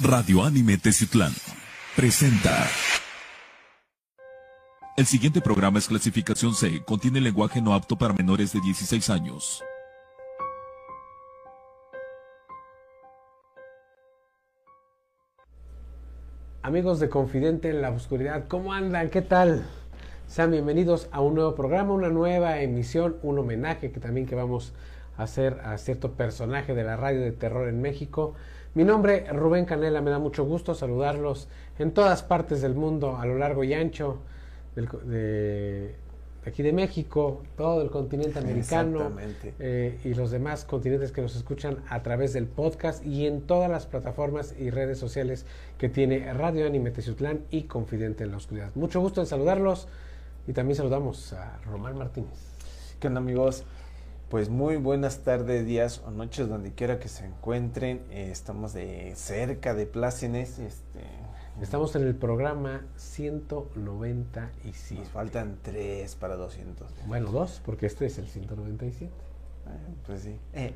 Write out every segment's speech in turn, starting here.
Radio Anime Teciutlán presenta. El siguiente programa es clasificación C, contiene lenguaje no apto para menores de 16 años. Amigos de Confidente en la Oscuridad, ¿cómo andan? ¿Qué tal? Sean bienvenidos a un nuevo programa, una nueva emisión, un homenaje que también que vamos a hacer a cierto personaje de la radio de terror en México. Mi nombre es Rubén Canela, me da mucho gusto saludarlos en todas partes del mundo, a lo largo y ancho del, de, aquí de México, todo el continente americano eh, y los demás continentes que nos escuchan a través del podcast y en todas las plataformas y redes sociales que tiene Radio Anime Teciutlán y Confidente en la Oscuridad. Mucho gusto en saludarlos y también saludamos a Román Martínez. ¿Qué onda amigos? Pues muy buenas tardes, días o noches donde quiera que se encuentren. Eh, estamos de cerca de Plácenes. Este, Estamos en el programa 197. Nos faltan tres para 200. Bueno, dos, porque este es el 197. Ah, pues sí. Eh,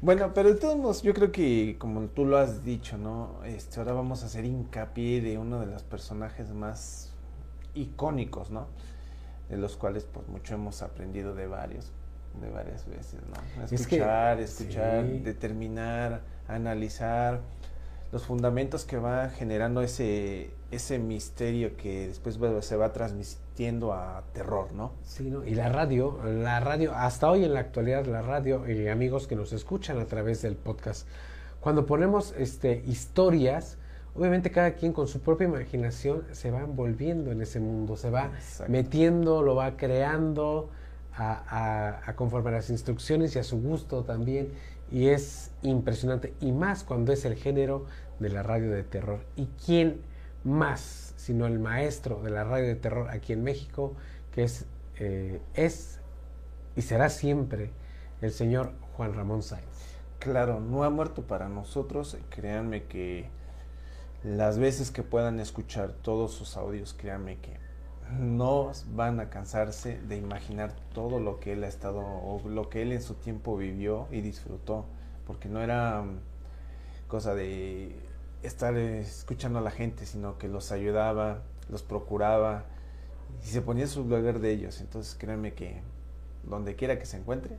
bueno, pero de todos modos, yo creo que como tú lo has dicho, ¿no? Este, ahora vamos a hacer hincapié de uno de los personajes más icónicos, ¿no? De los cuales pues mucho hemos aprendido de varios de varias veces, ¿no? Escuchar, escuchar, determinar, analizar los fundamentos que va generando ese, ese misterio que después se va transmitiendo a terror, ¿no? Sí, ¿no? Y la radio, la radio, hasta hoy en la actualidad, la radio, y amigos que nos escuchan a través del podcast, cuando ponemos este, historias, obviamente cada quien con su propia imaginación se va envolviendo en ese mundo, se va metiendo, lo va creando, a, conforme a las instrucciones y a su gusto también. Y es impresionante. Y más cuando es el género de la radio de terror. ¿Y quién más sino el maestro de la radio de terror aquí en México, que es, eh, es y será siempre el señor Juan Ramón Sáenz? Claro, no ha muerto para nosotros. Créanme que las veces que puedan escuchar todos sus audios, créanme que no van a cansarse de imaginar todo lo que él ha estado o lo que él en su tiempo vivió y disfrutó, porque no era mm, cosa de estar escuchando a la gente, sino que los ayudaba, los procuraba y se ponía su lugar de ellos. Entonces créanme que donde quiera que se encuentre,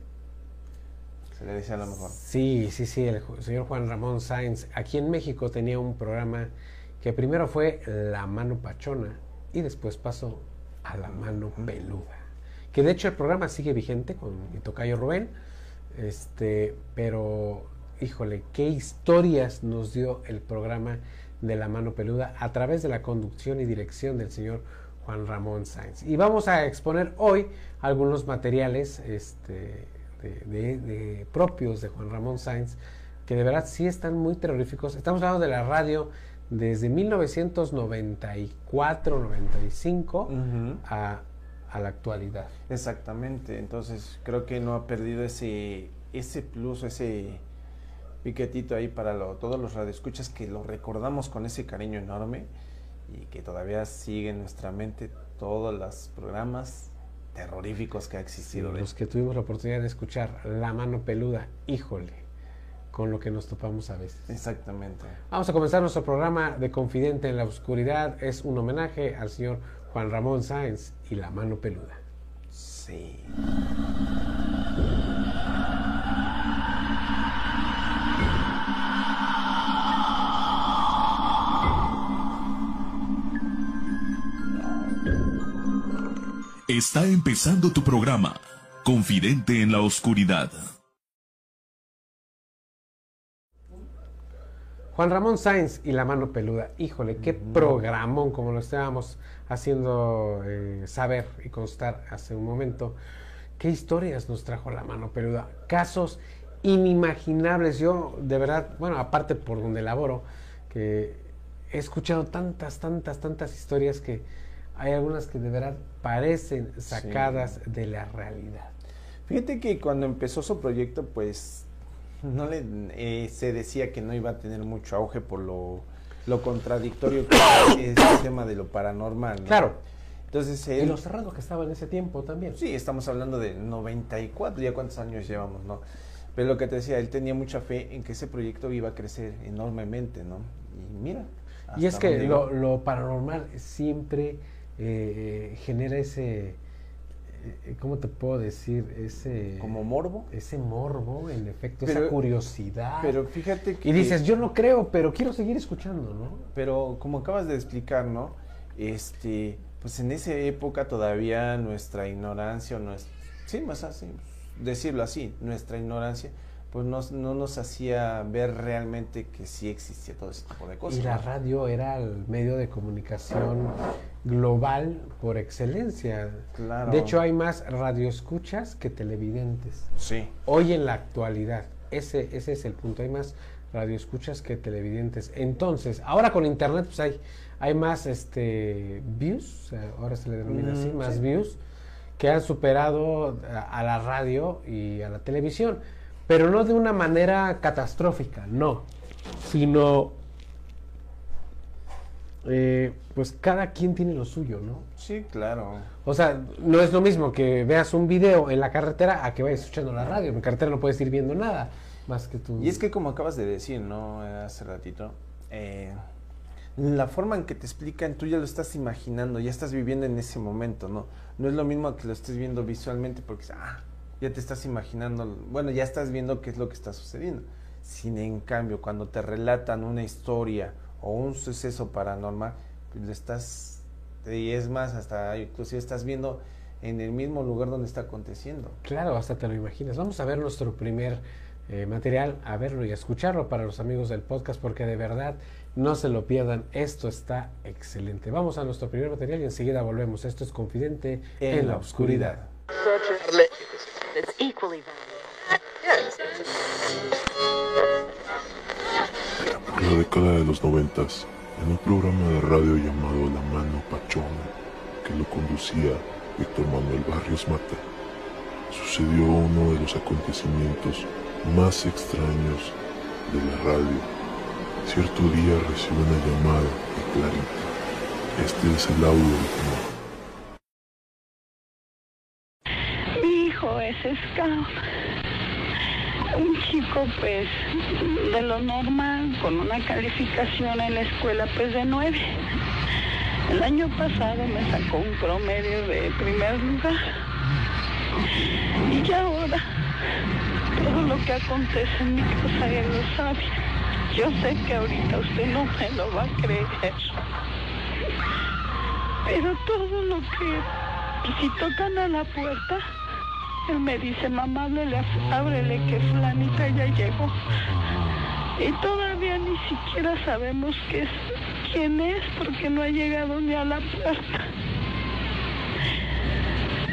se le decía lo mejor. Sí, sí, sí, el señor Juan Ramón Sáenz aquí en México tenía un programa que primero fue La Mano Pachona, y después pasó a la mano peluda. Que de hecho el programa sigue vigente con mi tocayo Rubén, este, pero híjole, qué historias nos dio el programa de la mano peluda a través de la conducción y dirección del señor Juan Ramón Sáenz. Y vamos a exponer hoy algunos materiales este, de, propios de Juan Ramón Sáenz, que de verdad sí están muy terroríficos. Estamos hablando de la radio desde 1994-95 a, a, la actualidad. Exactamente, entonces creo que no ha perdido ese, ese plus, ese piquetito ahí para todos los radioescuchas que lo recordamos con ese cariño enorme y que todavía sigue en nuestra mente todos los programas terroríficos que ha existido. los que tuvimos la oportunidad de escuchar La mano peluda, híjole con lo que nos topamos a veces. Exactamente. Vamos a comenzar nuestro programa de Confidente en la Oscuridad. Es un homenaje al señor Juan Ramón Sáenz y la mano peluda. Sí. Está empezando tu programa, Confidente en la Oscuridad. Juan Ramón Sáenz y La Mano Peluda. Híjole, qué programón, como lo estábamos haciendo eh, saber y constar hace un momento. ¿Qué historias nos trajo La Mano Peluda? Casos inimaginables. Yo, de verdad, bueno, aparte por donde laboro, que he escuchado tantas, tantas, tantas historias que hay algunas que de verdad parecen sacadas de la realidad. Fíjate que cuando empezó su proyecto, pues no le eh, se decía que no iba a tener mucho auge por lo, lo contradictorio que es el tema de lo paranormal. Claro. Entonces, y lo cerrado que estaba en ese tiempo también. Sí, estamos hablando de 94, ya cuántos años llevamos, ¿no? Pero lo que te decía, él tenía mucha fe en que ese proyecto iba a crecer enormemente, ¿no? Y mira. Y es que lo, lo paranormal siempre eh, genera ese, ¿cómo te puedo decir? Ese, Como morbo. ese morbo, en efecto, Pero- esa curiosidad. Pero fíjate que. y dices, yo no creo, pero quiero seguir escuchando, ¿no? Pero como acabas de explicar, ¿no? Este, pues en esa época todavía nuestra ignorancia, o nues- sí, más así, decirlo así, nuestra ignorancia, pues nos- no nos hacía ver realmente que sí existía todo ese tipo de cosas. Y la ¿no? radio era el medio de comunicación global por excelencia. Claro. De hecho, hay más radioescuchas que televidentes. Sí. Hoy en la actualidad, ese, ese es el punto, hay más radioescuchas que televidentes. Entonces, ahora con internet pues hay, hay más este views, ahora se le denomina así, Mm, más sí. views, que han superado a, a la radio y a la televisión. Pero no de una manera catastrófica, no, sino eh, pues cada quien tiene lo suyo, ¿no? Sí, claro. O sea, no es lo mismo que veas un video en la carretera a que vayas escuchando la radio. En carretera no puedes ir viendo nada más que tú. Y es que como acabas de decir, ¿no? Hace ratito, eh, la forma en que te explican, tú ya lo estás imaginando, ya estás viviendo en ese momento, ¿no? No es lo mismo que lo estés viendo visualmente porque, ah, ya te estás imaginando, bueno, ya estás viendo qué es lo que está sucediendo. Sin en cambio, cuando te relatan una historia o un suceso paranormal, pues lo estás, y es más, hasta inclusive estás viendo en el mismo lugar donde está aconteciendo. Claro, hasta te lo imaginas. Vamos a ver nuestro primer eh, material, a verlo y a escucharlo para los amigos del podcast, porque de verdad no se lo pierdan. Esto está excelente. Vamos a nuestro primer material y enseguida volvemos. Esto es Confidente en, la oscuridad. Por la década de los noventas, en un programa de radio llamado La Mano Pachona, que lo conducía Víctor Manuel Barrios Mata, sucedió uno de los acontecimientos más extraños de la radio. Cierto día recibió una llamada de Clarita. Este es el audio original. Un chico, pues, de lo normal, con una calificación en la escuela, pues, de nueve. El año pasado me sacó un promedio de primer lugar. Y ya ahora, todo lo que acontece en mi casa, él lo sabe. Yo sé que ahorita usted no me lo va a creer. Pero todo lo que, si tocan a la puerta, él me dice, mamá, ábrele, ábrele que fulanita ya llegó. Y todavía ni siquiera sabemos qué es, quién es porque no ha llegado ni a la puerta.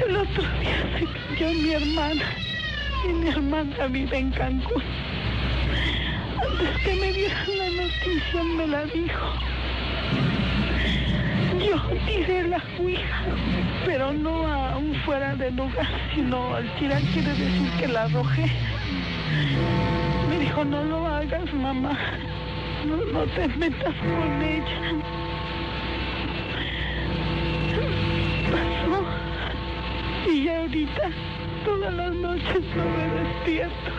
El otro día se cayó mi hermana y mi hermana vive en Cancún. Antes que me dieran la noticia me la dijo. La ouija, pero no a un fuera de lugar, sino al tirar quiere decir que la arrojé. Me dijo, no lo hagas, mamá. No, no te metas con ella. Pasó. Y ya ahorita, todas las noches no me despierto.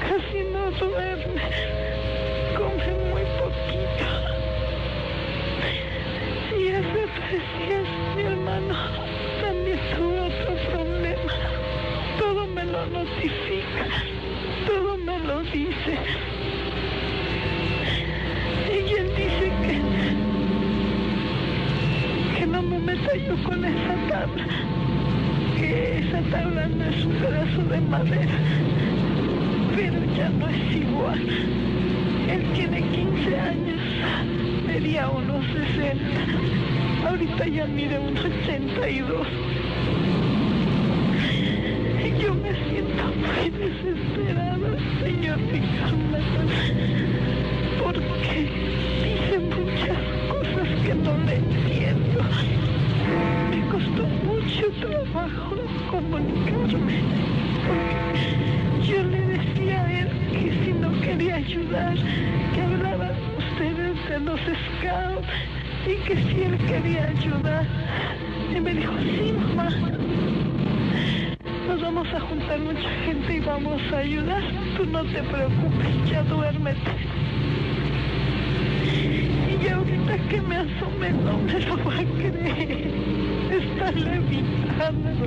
Casi no duerme. Mi hermano también tuvo otro problema. Todo me lo notifica, todo me lo dice. Y él dice que, que no me meta yo con esa tabla, que esa tabla no es un pedazo de madera, pero ya no es igual. Él tiene 15 años, medía unos 60, ahorita ya mide unos 82. Y yo me siento muy desesperada, señor Ricardo, porque dice muchas cosas que no le entiendo. Me costó mucho trabajo comunicarme, y que si él quería ayudar. Y me dijo, sí, mamá. Nos vamos a juntar mucha gente y vamos a ayudar. Tú no te preocupes, ya duérmete. Y ahorita que me asome no me lo va a creer. Está levitando.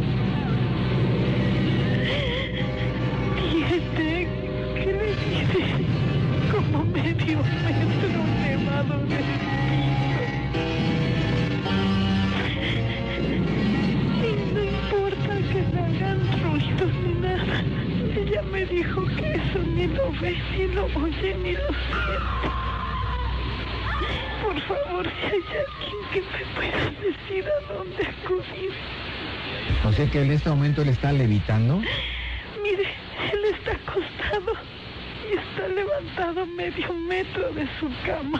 Tiene, ¿qué le? Como medio metro de Y Ella me dijo que eso ni lo ve, ni lo oye, ni lo siente. Por favor, si hay alguien que me pueda decir a dónde acudir. O sea que en este momento él está levitando. Mire, él está acostado y está levantado medio metro de su cama.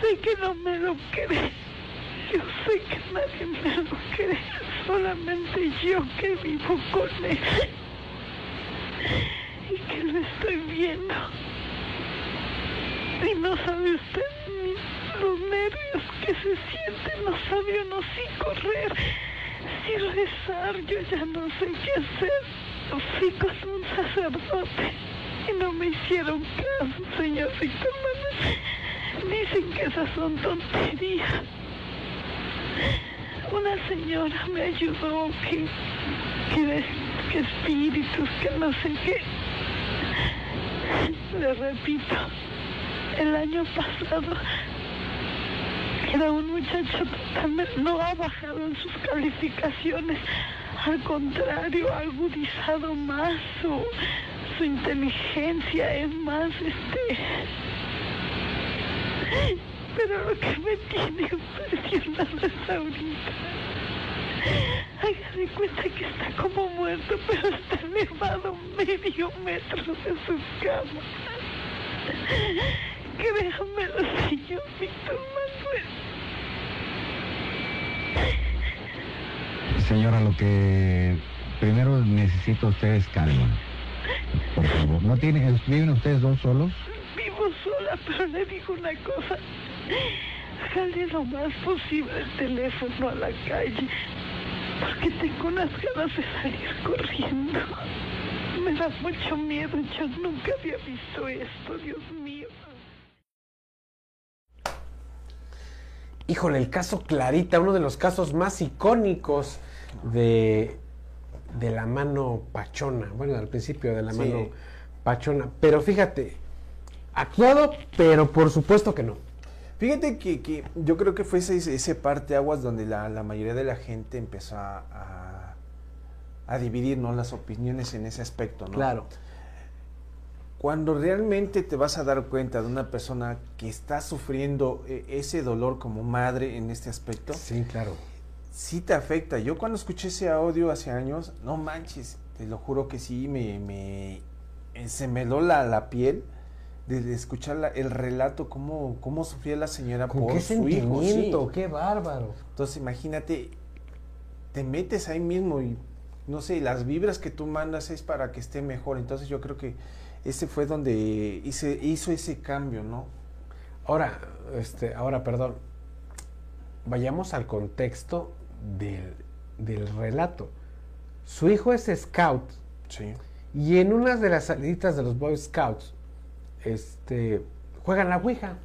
Sé que no me lo cree. Yo sé que nadie me lo cree. Solamente yo que vivo con él. Y que lo estoy viendo. Y no sabe usted los nervios que se sienten. No sabe uno si correr, si rezar. Yo ya no sé qué hacer. Fui con un sacerdote y no me hicieron caso, señor Víctor. Dicen que esas son tonterías. Una señora me ayudó que, que, espíritus, que no sé qué. Le repito, el año pasado era un muchacho totalmente, no ha bajado en sus calificaciones, al contrario, ha agudizado más su, su inteligencia, es más, este... Pero lo que me tiene impresionado es ahorita. Haga de cuenta que está como muerto, pero está elevado medio metro de su cama. Créamelo, señor Víctor Manuel. Señora, lo que primero necesito usted es calma. Por favor. ¿No tiene, ¿Viven ustedes dos solos? Vivo sola, pero le digo una cosa. Jale lo más posible el teléfono a la calle. Porque tengo unas ganas de salir corriendo. Me da mucho miedo. Yo nunca había visto esto, Dios mío. Híjole, el caso Clarita, uno de los casos más icónicos de, de la mano pachona. Bueno, al principio de la Sí. mano pachona. Pero fíjate, actuado, pero por supuesto que no. Fíjate que, que yo creo que fue ese, ese parte aguas donde la, la mayoría de la gente empezó a, a, a dividir ¿no? las opiniones en ese aspecto. ¿no? Claro. Cuando realmente te vas a dar cuenta de una persona que está sufriendo eh, ese dolor como madre en este aspecto, Sí, claro. sí te afecta. Yo cuando escuché ese audio hace años, no manches, te lo juro que sí, me, me se me heló la, la piel de, escuchar la- el relato, cómo, cómo sufría la señora ¿Con por qué su hijo. sí. sentimiento? Qué bárbaro. Entonces imagínate, te metes ahí mismo y no sé, las vibras que tú mandas es para que esté mejor. Entonces yo creo que ese fue donde hice, hizo ese cambio, ¿no? Ahora, este, ahora, perdón. Vayamos al contexto del, del relato. Su hijo es scout Sí. y en una de las saliditas de los Boy Scouts, este, juegan la Ouija.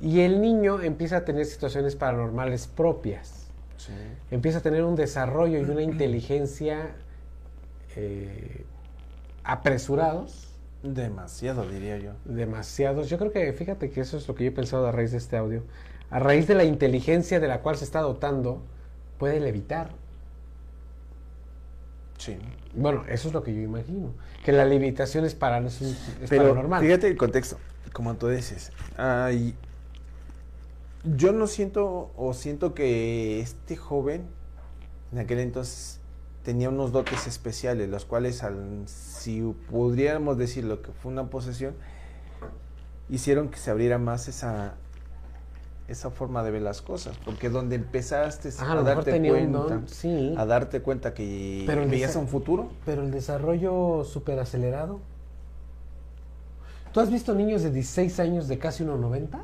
Y el niño empieza a tener situaciones paranormales propias. Sí. Empieza a tener un desarrollo y una inteligencia eh, apresurados, Demasiado, diría yo. demasiados. Yo creo que, fíjate que eso es lo que yo he pensado a raíz de este audio. A raíz de la inteligencia de la cual se está dotando, puede levitar. Sí. Bueno, eso es lo que yo imagino. Que la levitación es, para, es, es Pero paranormal. fíjate el contexto, como tú dices. ay, yo no siento o siento que este joven en aquel entonces tenía unos dotes especiales, los cuales, al, si pudiéramos decir lo que fue una posesión, hicieron que se abriera más esa esa forma de ver las cosas, porque donde empezaste Ah, a darte cuenta, don, sí. a darte cuenta que Pero veías un futuro, Pero el desarrollo súper acelerado. ¿Tú has visto niños de 16 años de casi 1,90?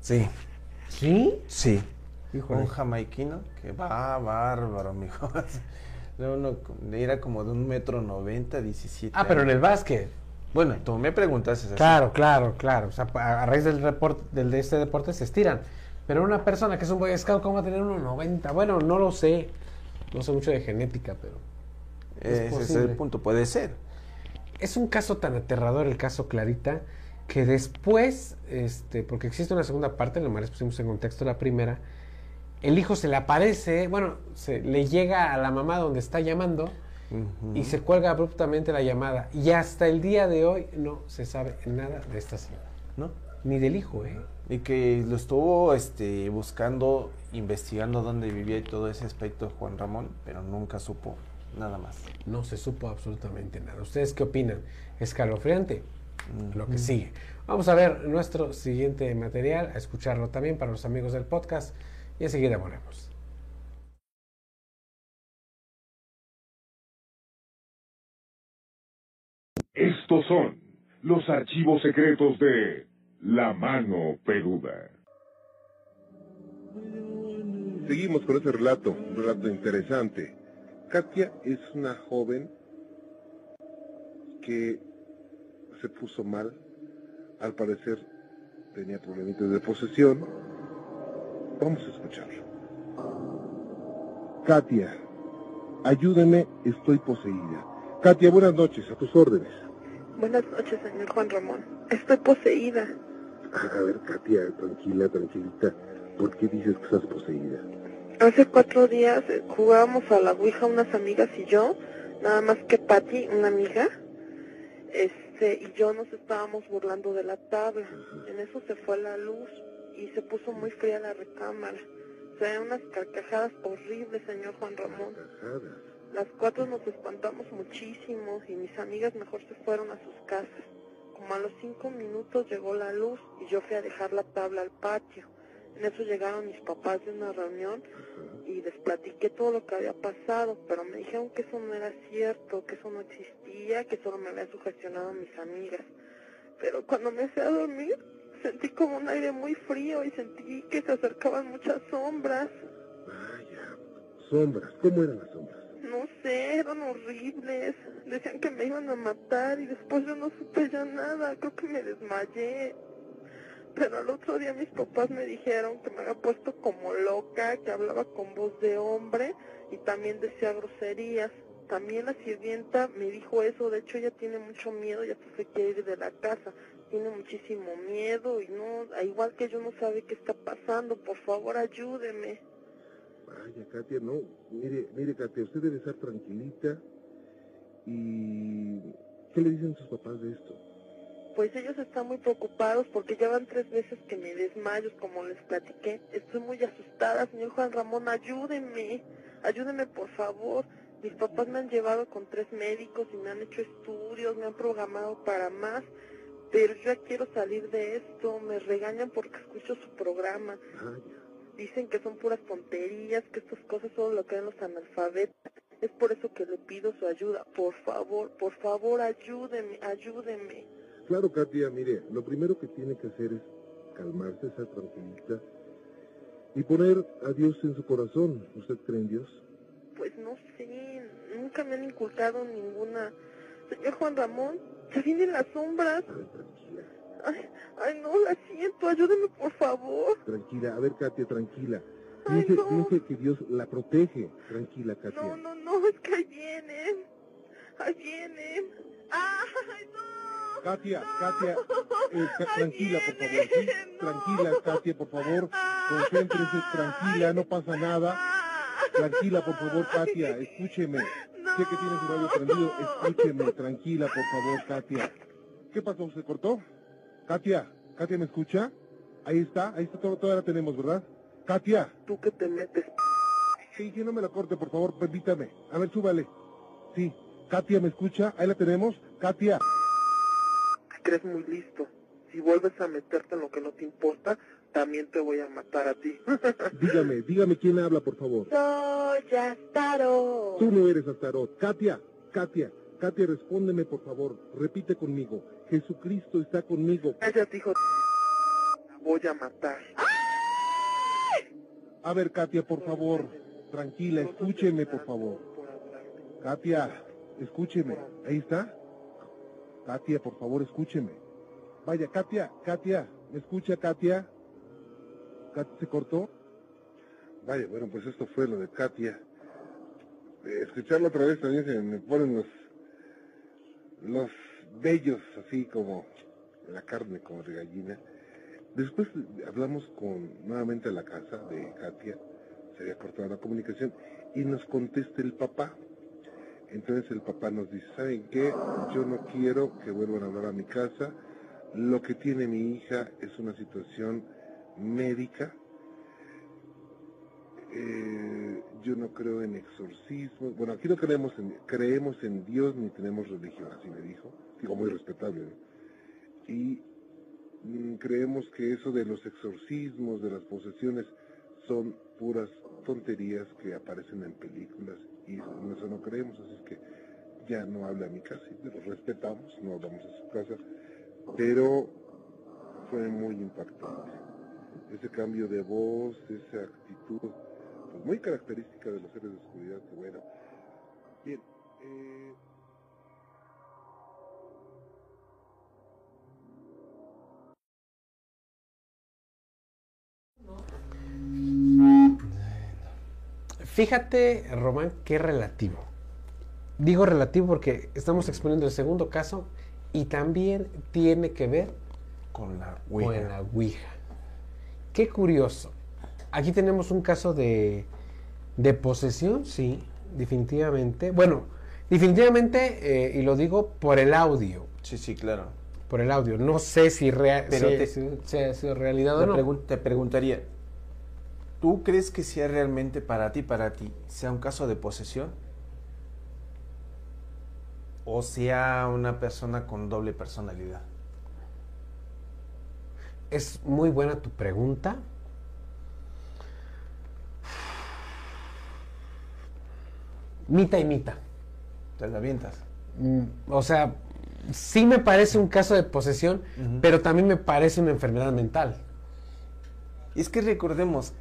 sí, ¿Sí? sí, Híjole. un jamaiquino que va bárbaro, mijo. Era uno- Era como de un metro noventa, diecisiete. Ah, pero en el básquet. Bueno, tú me preguntas así. Claro, claro, claro. O sea, a a raíz del reporte, del, de este deporte se estiran. Pero una persona que es un Boy Scout, ¿cómo va a tener 1,90? Bueno, no lo sé. No sé mucho de genética, pero es Ese es el punto, puede ser. es un caso tan aterrador el caso Clarita que después, este, porque existe una segunda parte, lo más pusimos en contexto la primera, el hijo se le aparece, bueno, se le llega a la mamá donde está llamando Y se cuelga abruptamente la llamada. Y hasta el día de hoy no se sabe nada de esta señora, ¿No? ni del hijo, ¿eh? Y que lo estuvo este, buscando, investigando dónde vivía y todo ese aspecto de Juan Ramón, pero nunca supo nada más. No se supo absolutamente nada. ¿Ustedes qué opinan? ¿Escalofriante? Lo que sigue. Vamos a ver nuestro siguiente material, a escucharlo también para los amigos del podcast y enseguida volvemos. Son los archivos secretos de La Mano Peluda. Seguimos con ese relato, un relato interesante. Katia es una joven que se puso mal, al parecer tenía problemitas de posesión. Vamos a escucharlo. Katia, ayúdeme, estoy poseída. Katia, buenas noches, a tus órdenes. Buenas noches, señor Juan Ramón. Estoy poseída. A ver, Katia, tranquila, tranquilita. ¿Por qué dices que estás poseída? Hace cuatro días jugábamos a la Ouija unas amigas y yo, nada más que Patty, una amiga, este, y yo nos estábamos burlando de la tabla. En eso se fue la luz y se puso muy fría la recámara. Se ven unas carcajadas horribles, señor Juan Ramón. Cajadas. Las cuatro nos espantamos muchísimo y mis amigas mejor se fueron a sus casas. Como a los cinco minutos llegó la luz y yo fui a dejar la tabla al patio. En eso llegaron mis papás de una reunión y les platiqué todo lo que había pasado, pero me dijeron que eso no era cierto, que eso no existía, que solo me había sugestionado mis amigas. Pero cuando me fui a dormir, sentí como un aire muy frío y sentí que se acercaban muchas sombras. Vaya, sombras, ¿cómo eran las sombras? No sé, eran horribles. Decían que me iban a matar y después yo no supe ya nada. Creo que me desmayé. Pero al otro día mis papás me dijeron que me había puesto como loca, que hablaba con voz de hombre y también decía groserías. También la sirvienta me dijo eso, de hecho ella tiene mucho miedo, ya se quiere ir de la casa, tiene muchísimo miedo y no, igual que yo no sabe qué está pasando, por favor ayúdeme. Vaya, Katia, no. Mire, mire, Katia, usted debe estar tranquilita. ¿Y qué le dicen sus papás de esto? Pues ellos están muy preocupados porque ya van tres veces que me desmayo, como les platiqué. Estoy muy asustada, señor Juan Ramón, ayúdenme, ayúdenme por favor. Mis papás me han llevado con tres médicos y me han hecho estudios, me han programado para más, pero yo ya quiero salir de esto. Me regañan porque escucho su programa. Vaya, Dicen que son puras tonterías, que estas cosas solo lo creen los analfabetos. Es por eso que le pido su ayuda. Por favor, por favor, ayúdeme, ayúdeme. claro, Katia, mire, lo primero que tiene que hacer es calmarse, estar tranquilita y poner a Dios en su corazón. ¿Usted cree en Dios? Pues no sé, nunca me han inculcado ninguna. Señor Juan Ramón, se vienen las sombras. A ver, tranquila, Ay, ay, no, la siento, ayúdeme por favor. tranquila. A ver, Katia, tranquila. Ay, Piense, no. piense que Dios la protege. Tranquila, Katia. No, no, no, es que ahí vienen. Ahí vienen. Ay, no. Katia, No. Katia, eh, ca- tranquila, por favor. Tranquila, Katia, por favor. Ay, Concéntrese, tranquila, no pasa nada. ay. Tranquila, por favor, Katia, escúcheme. Sé que tiene su radio prendido, escúcheme, tranquila, por favor, Katia. ¿Qué pasó? ¿Se cortó? Katia, Katia, ¿me escucha? Ahí está, ahí está, todo, todavía la tenemos, ¿verdad? Katia, Tú que te metes. sí, sí, no me la corte, por favor, permítame. A ver, súbale. Sí, Katia, ¿me escucha? Ahí la tenemos. Katia, Te crees muy listo. Si vuelves a meterte en lo que no te importa, también te voy a matar a ti. dígame, dígame quién habla, por favor. Soy Astaro. Tú no eres Astarot. Katia, Katia, Katia, respóndeme, por favor. Repite conmigo. Jesucristo está conmigo. Cállate, hijo. La voy a matar. A ver, Katia, por favor, tranquila, escúcheme, por favor. Katia, escúcheme. Ahí está. Katia, por favor, escúcheme. Vaya, Katia, Katia, ¿me escucha Katia? ¿Katia se cortó? Vaya, bueno, pues esto fue lo de Katia. Eh, escucharlo otra vez también se me ponen los, los vellos así como la carne como de gallina. Después hablamos con nuevamente a la casa de Katia, se había cortado la comunicación, y nos contesta el papá. Entonces el papá nos dice, ¿saben qué? Yo no quiero que vuelvan a hablar a mi casa. Lo que tiene mi hija es una situación médica. Eh, yo no creo en exorcismos. Bueno, aquí no creemos en, creemos en Dios ni tenemos religión, así me dijo. Digo, muy respetable. ¿no? Y mm, creemos que eso de los exorcismos, de las posesiones, son puras tonterías que aparecen en películas y en eso no creemos, así es que ya no habla a mi casa, lo respetamos, no vamos a su casa, pero fue muy impactante. Ese cambio de voz, esa actitud, pues muy característica de los seres de oscuridad, que bueno. Bien, eh, Fíjate, Román, qué relativo. Digo relativo porque estamos exponiendo el segundo caso y también tiene que ver Con la con Ouija. la Ouija. Qué curioso. Aquí tenemos un caso de, de posesión, sí, definitivamente. Bueno, definitivamente, eh, y lo digo por el audio, Sí, sí, claro. por el audio. No sé si, rea- Pero si- te- si- si ha sido realidad Te, o no. pregun- te preguntaría, ¿tú crees que sea realmente para ti, para ti, sea un caso de posesión? ¿O sea una persona con doble personalidad? Es muy buena tu pregunta. Mita y mita. ¿Te la avientas? Mm, O sea, sí me parece un caso de posesión, pero también me parece una enfermedad mental. Y es que recordemos,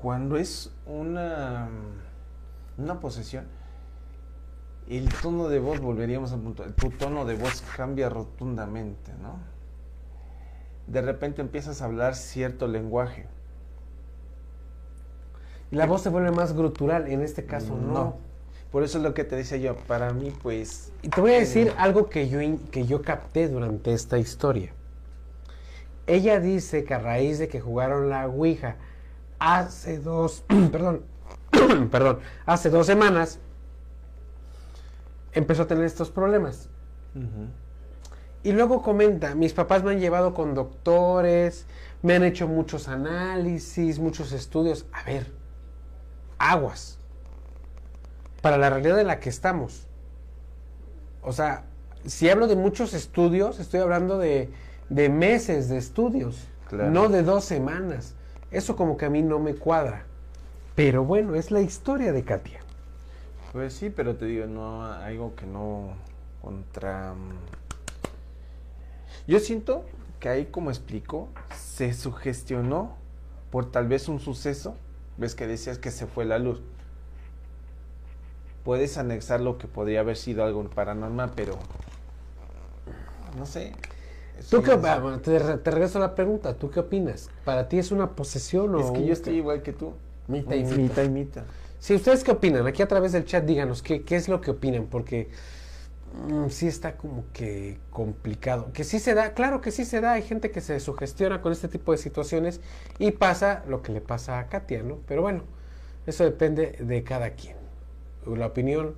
cuando es una, una posesión, el tono de voz, volveríamos al punto, tu tono de voz cambia rotundamente, ¿no? De repente empiezas a hablar cierto lenguaje. La voz se vuelve más grutural, en este caso no. Por eso es lo que te decía yo, para mí pues... Y te voy a decir algo que yo, que yo capté durante esta historia. Ella dice que a raíz de que jugaron la Ouija hace dos, perdón, perdón, hace dos semanas, empezó a tener estos problemas. Y luego comenta, mis papás me han llevado con doctores, me han hecho muchos análisis, muchos estudios. A ver, aguas. Para la realidad en la que estamos. O sea, si hablo de muchos estudios, estoy hablando de, de meses de estudios, Claro. no de dos semanas. Eso como que a mí no me cuadra. Pero bueno, es la historia de Katia. Pues sí, pero te digo, no, algo que no contra... mm. Yo siento que ahí, como explicó, se sugestionó por tal vez un suceso. Ves que decías que se fue la luz. Puedes anexar lo que podría haber sido algo paranormal, pero... No sé. ¿Tú qué, ah, bueno, te, re- te regreso a la pregunta, ¿tú qué opinas? ¿Para ti es una posesión o Es que yo estoy igual que tú. Mitad y mitad. Mitad y mitad. Si ustedes qué opinan, aquí a través del chat díganos qué, qué es lo que opinan, porque mm, sí está como que complicado. Que sí se da, claro que sí se da, hay gente que se sugestiona con este tipo de situaciones y pasa lo que le pasa a Katia, ¿no? Pero bueno, eso depende de cada quien. La opinión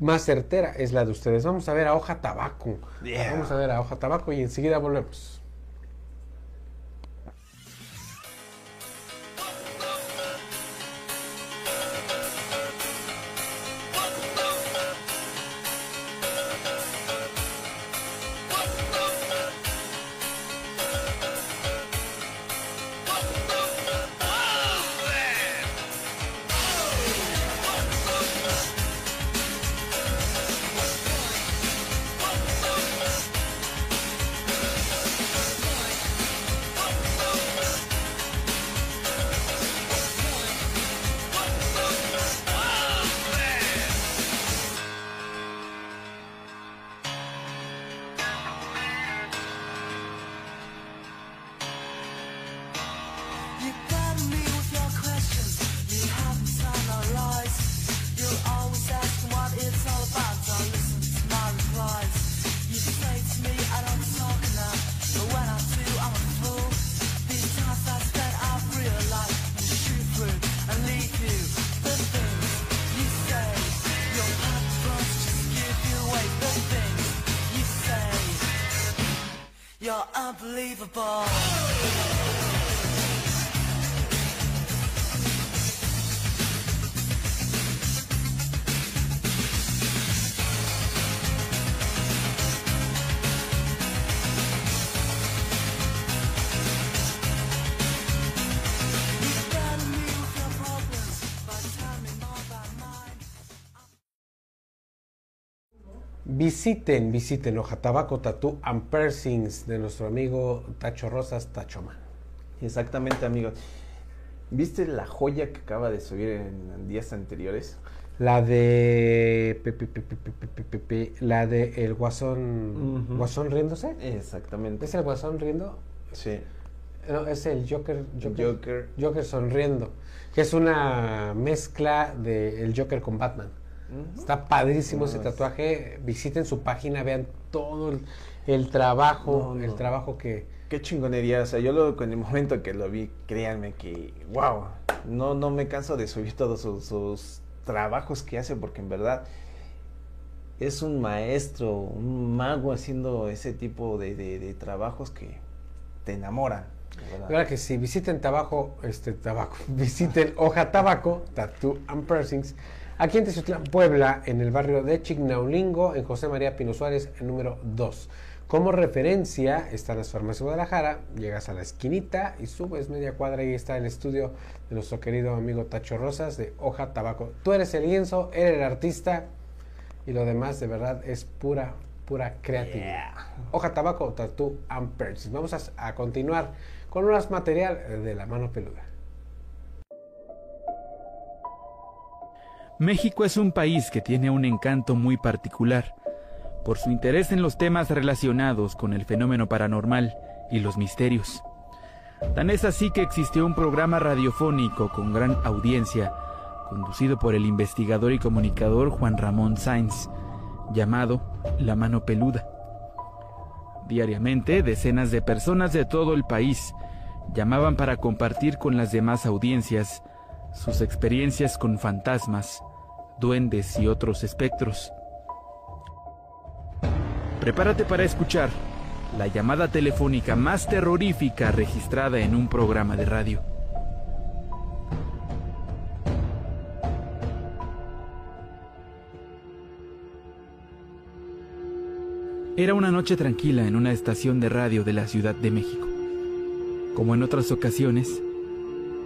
más certera es la de ustedes. Vamos a ver a Hoja Tabaco. Yeah. Vamos a ver a Hoja Tabaco y enseguida volvemos. Visiten, visiten Ojatabaco Tattoo and Piercings de nuestro amigo Tacho Rosas Tachoman. Exactamente, amigos. ¿Viste la joya que acaba de subir en días anteriores? La de. La de el guasón. ¿Guasón riéndose? Exactamente. ¿Es el guasón riendo? Sí. No, es el Joker. Joker, Joker. Joker sonriendo. Que es una mezcla del de Joker con Batman. Está padrísimo ese tatuaje. Visiten su página, vean todo el, el trabajo, No, el trabajo que. Qué chingonería, o sea, yo lo, en el momento que lo vi, créanme que, wow, no, no me canso de subir todos sus, sus trabajos que hace porque en verdad es un maestro, un mago haciendo ese tipo de, de- de trabajos que te enamoran. Claro que sí, visiten Tabaco, este Tabaco, visiten Hoja Tabaco, Tattoo and Piercings, aquí en Teziutlán, Puebla, en el barrio de Chignaulingo, en José María Pino Suárez, el número 2. Como referencia están las farmacias de Guadalajara, llegas a la esquinita y subes media cuadra y está el estudio de nuestro querido amigo Tacho Rosas de Hoja Tabaco. Tú eres el lienzo, eres el artista y lo demás de verdad es pura, pura creatividad. Hoja Tabaco, Tattoo and Piercings. Vamos a, a continuar con más material de la mano peluda. México es un país que tiene un encanto muy particular por su interés en los temas relacionados con el fenómeno paranormal y los misterios. Tan es así que existió un programa radiofónico con gran audiencia, conducido por el investigador y comunicador Juan Ramón Sainz, llamado La Mano Peluda. Diariamente, decenas de personas de todo el país llamaban para compartir con las demás audiencias sus experiencias con fantasmas, duendes y otros espectros. Prepárate para escuchar la llamada telefónica más terrorífica registrada en un programa de radio. Era una noche tranquila en una estación de radio de la Ciudad de México. Como en otras ocasiones,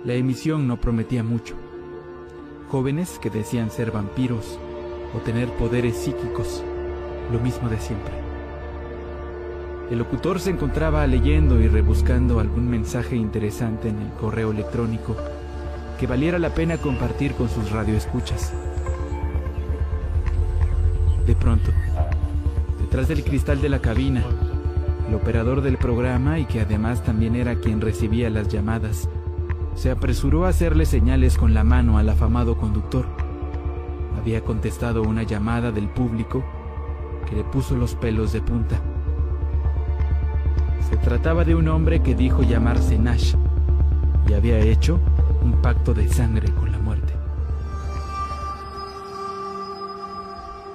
la emisión no prometía mucho. Jóvenes que decían ser vampiros o tener poderes psíquicos, lo mismo de siempre. El locutor se encontraba leyendo y rebuscando algún mensaje interesante en el correo electrónico que valiera la pena compartir con sus radioescuchas. De pronto, detrás del cristal de la cabina, el operador del programa y que además también era quien recibía las llamadas, se apresuró a hacerle señales con la mano al afamado conductor. Había contestado una llamada del público que le puso los pelos de punta. Se trataba de un hombre que dijo llamarse Nash y había hecho un pacto de sangre con la muerte.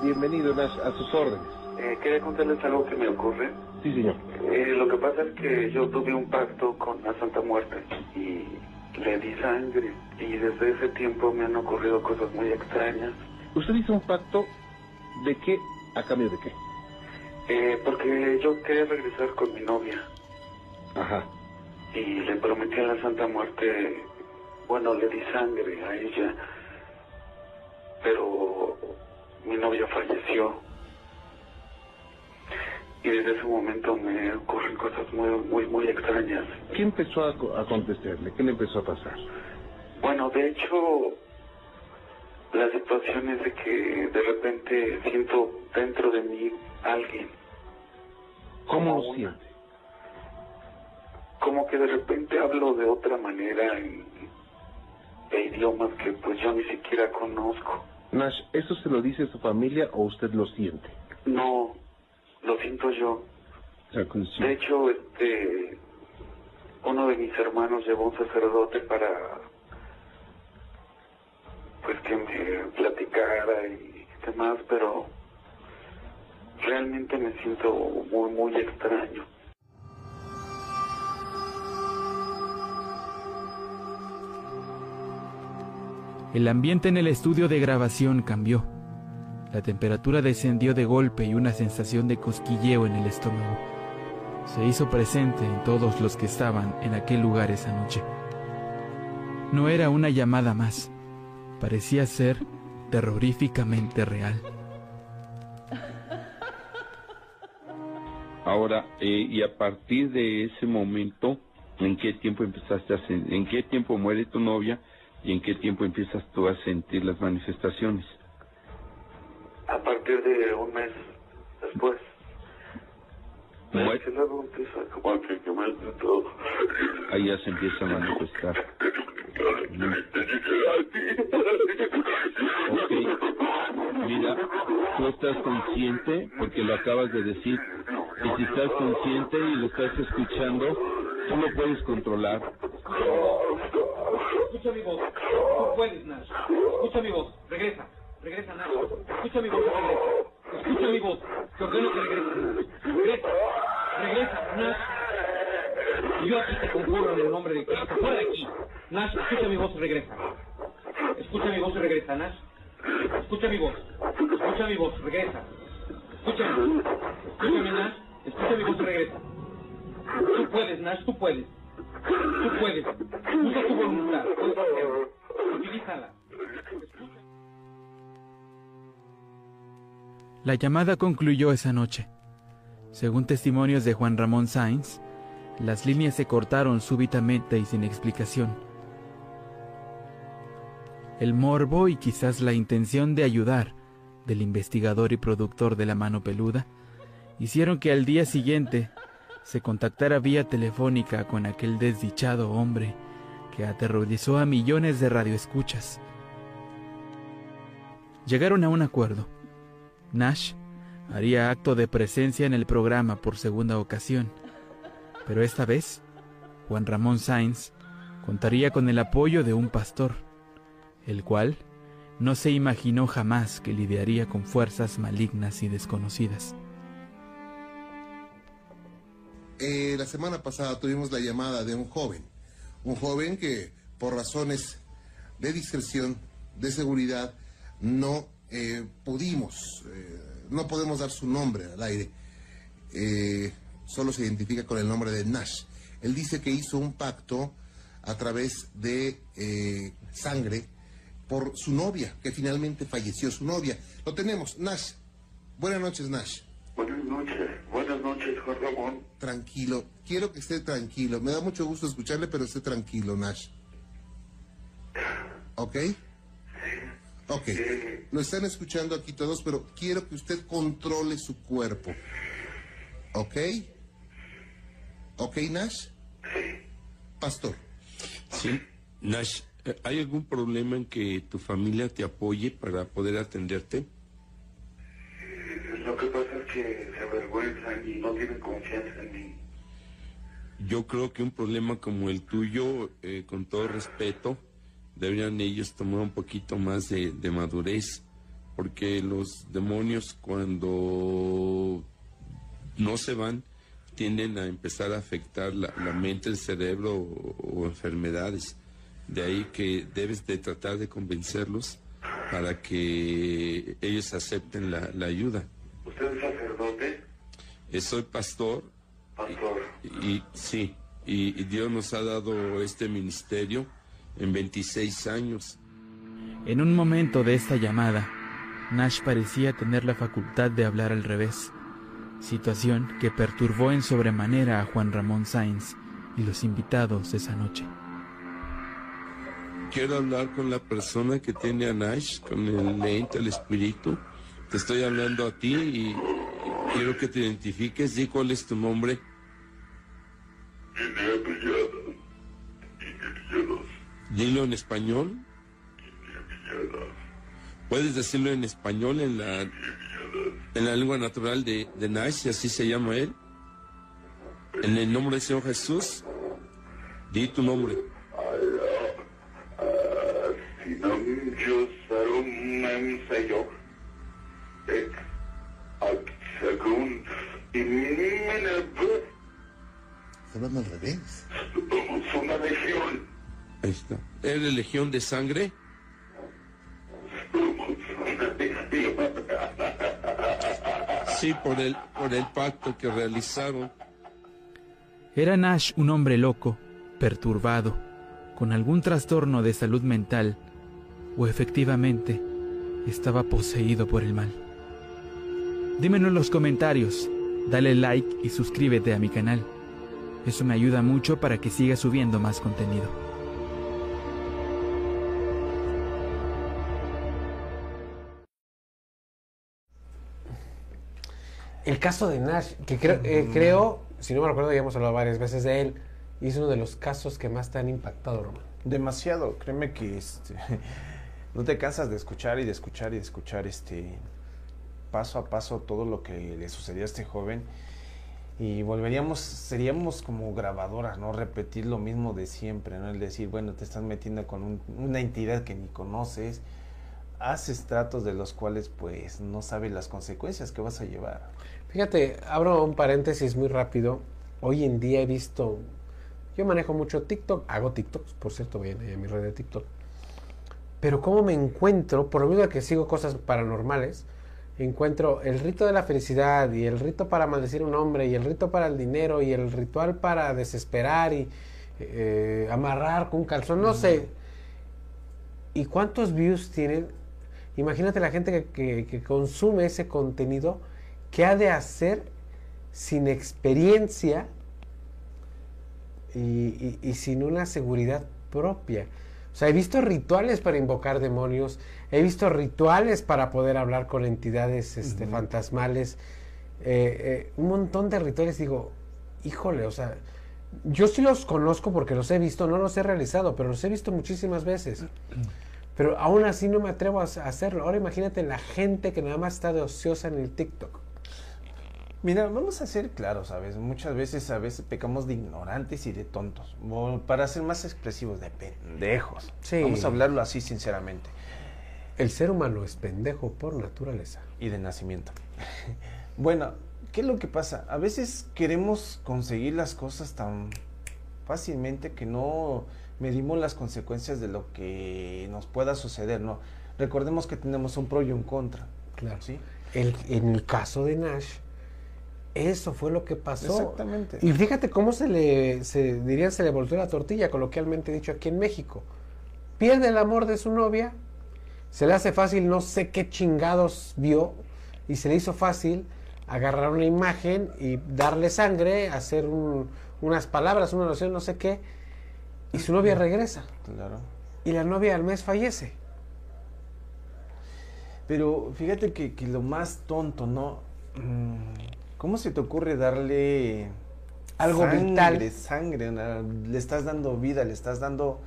Bienvenido, Nash, a sus órdenes. Eh, quería contarles algo que me ocurre. Sí, señor. Eh, lo que pasa es que yo tuve un pacto con la Santa Muerte y le di sangre. Y desde ese tiempo me han ocurrido cosas muy extrañas. ¿Usted hizo un pacto de qué a cambio de qué? Eh, porque yo quería regresar con mi novia Ajá. y le prometí a la Santa Muerte, bueno, le di sangre a ella, pero mi novia falleció. Y desde ese momento me ocurren cosas muy, muy, muy extrañas. ¿Qué empezó a, co- a acontecerle? ¿Qué le empezó a pasar? Bueno, de hecho, la situación es de que de repente siento dentro de mí alguien. ¿Cómo lo siente? Como que de repente hablo de otra manera en, de idiomas que pues yo ni siquiera conozco. Nash, ¿eso se lo dice su familia o usted lo siente? No, lo siento yo. De hecho, este, uno de mis hermanos llevó un sacerdote para pues que me platicara y demás, pero realmente me siento muy, muy extraño. El ambiente en el estudio de grabación cambió. La temperatura descendió de golpe y una sensación de cosquilleo en el estómago se hizo presente en todos los que estaban en aquel lugar esa noche. No era una llamada más, parecía ser terroríficamente real. Ahora, eh, y a partir de ese momento, ¿en qué tiempo empezaste a en qué tiempo muere tu novia y en qué tiempo empiezas tú a sentir las manifestaciones? A partir de un mes después. Que luego empieza como a que todo. Ahí ya se empieza a manifestar. Ok. Mira, tú estás consciente, porque lo acabas de decir, y si estás consciente y lo estás escuchando, tú lo puedes controlar. Escucha mi voz. Tú puedes, Nash. Escucha mi voz. Regresa. Regresa, Nash. Escucha mi voz regresa. Escucha mi voz. Te ordeno que regreses. Regresa. Regresa, Nash. Yo aquí te conjuro en el nombre de Cristo. Fuera de aquí. Nash, escucha mi voz y regresa. Escucha mi voz y regresa, Nash. Escucha mi voz. Escucha mi voz. Regresa. Escúchame. Escúchame, Nash. Escucha mi voz regresa. Tú puedes, Nash. Tú puedes. Tú puedes. Usa tu voluntad. Hacerlo. La llamada concluyó esa noche. Según testimonios de Juan Ramón Sainz, las líneas se cortaron súbitamente y sin explicación. El morbo y quizás la intención de ayudar del investigador y productor de la mano peluda hicieron que al día siguiente se contactara vía telefónica con aquel desdichado hombre que aterrorizó a millones de radioescuchas. Llegaron a un acuerdo. Nash haría acto de presencia en el programa por segunda ocasión, pero esta vez Juan Ramón Sainz contaría con el apoyo de un pastor, el cual no se imaginó jamás que lidiaría con fuerzas malignas y desconocidas. Eh, la semana pasada tuvimos la llamada de un joven, un joven que por razones de discreción, de seguridad, no eh, pudimos, eh, no podemos dar su nombre al aire. Eh, solo se identifica con el nombre de Nash. Él dice que hizo un pacto a través de eh, sangre por su novia, que finalmente falleció su novia. Lo tenemos, Nash. Buenas noches, Nash. Buenas noches. Buenas noches, Juan Ramón. Tranquilo, quiero que esté tranquilo. Me da mucho gusto escucharle, pero esté tranquilo, Nash. ¿Ok? Ok. Lo están escuchando aquí todos, pero quiero que usted controle su cuerpo. ¿Ok? ¿Ok, Nash? Pastor. Sí, Nash, eh, ¿hay algún problema en que tu familia te apoye para poder atenderte? Lo que pasa es que se avergüenzan y no tienen confianza en mí. Yo creo que un problema como el tuyo, eh, con todo respeto, deberían ellos tomar un poquito más de, de madurez, porque los demonios cuando no se van tienden a empezar a afectar la, la mente, el cerebro o, o enfermedades. De ahí que debes de tratar de convencerlos para que ellos acepten la, la ayuda. ¿Usted es sacerdote? Eh, soy pastor Pastor. y, y- sí, y, y Dios nos ha dado este ministerio en 26 años. En un momento de esta llamada, Nash parecía tener la facultad de hablar al revés, situación que perturbó en sobremanera a Juan Ramón Sainz y los invitados esa noche. Quiero hablar con la persona que tiene a Nash, con el ente, el espíritu. Te estoy hablando a ti y quiero que te identifiques. Di cuál es tu nombre. Dilo en español. Puedes decirlo en español, en la, en la lengua natural de, de Nash, y así se llama él. En el nombre del Señor Jesús, di tu nombre. Hablando al revés. Ahí está. ¿Eres legión de sangre? Sí, por el, por el pacto que realizaron. Era Nash un hombre loco, perturbado, con algún trastorno de salud mental, o efectivamente estaba poseído por el mal. Dímelo en los comentarios, dale like y suscríbete a mi canal. Eso me ayuda mucho para que siga subiendo más contenido. El caso de Nash, que creo, eh, creo, si no me recuerdo, ya hemos hablado varias veces de él, y es uno de los casos que más te han impactado, Román. Demasiado, créeme que este, no te cansas de escuchar y de escuchar y de escuchar este paso a paso todo lo que le sucedió a este joven y volveríamos, seríamos como grabadoras, ¿no? Repetir lo mismo de siempre, ¿no? El decir, bueno, te estás metiendo con un- una entidad que ni conoces, haces tratos de los cuales pues no sabes las consecuencias que vas a llevar. Fíjate, abro un paréntesis muy rápido. Hoy en día he visto, yo manejo mucho TikTok, hago TikToks, por cierto, ahí a mi red de TikTok. Pero cómo me encuentro, por lo mismo que sigo cosas paranormales, encuentro el rito de la felicidad y el rito para maldecir a un hombre y el rito para el dinero y el ritual para desesperar y eh, amarrar con un calzón, no sé. ¿Y cuántos views tienen? Imagínate la gente que, que- que consume ese contenido, ¿qué ha de hacer sin experiencia y, y- y sin una seguridad propia? O sea, he visto rituales para invocar demonios, he visto rituales para poder hablar con entidades este, fantasmales, eh, eh, un montón de rituales. Digo, híjole, o sea, yo sí los conozco porque los he visto, no los he realizado, pero los he visto muchísimas veces. Pero aún así no me atrevo a a hacerlo. Ahora imagínate la gente que nada más está de ociosa en el TikTok. Mira, vamos a ser claros, ¿sabes? Muchas veces, a veces pecamos de ignorantes y de tontos. Para ser más expresivos, de pendejos. Sí. Vamos a hablarlo así sinceramente. El ser humano es pendejo por naturaleza. Y de nacimiento. bueno, ¿qué es lo que pasa? A veces queremos conseguir las cosas tan fácilmente que no medimos las consecuencias de lo que nos pueda suceder, ¿no? Recordemos que tenemos un pro y un contra. Claro. ¿sí? El- en el caso de Nash, eso fue lo que pasó. Exactamente. Y fíjate cómo se le, se, dirían, se le volteó la tortilla, coloquialmente dicho aquí en México. Pierde el amor de su novia, se le hace fácil, no sé qué chingados vio, y se le hizo fácil agarrar una imagen y darle sangre, hacer un- unas palabras, una oración, no sé qué, y su novia regresa. Claro. Y la novia al mes fallece. Pero fíjate que, que lo más tonto, ¿no? Mm, ¿Cómo se te ocurre darle Algo sangre, vital. Sangre, le estás dando vida, le estás dando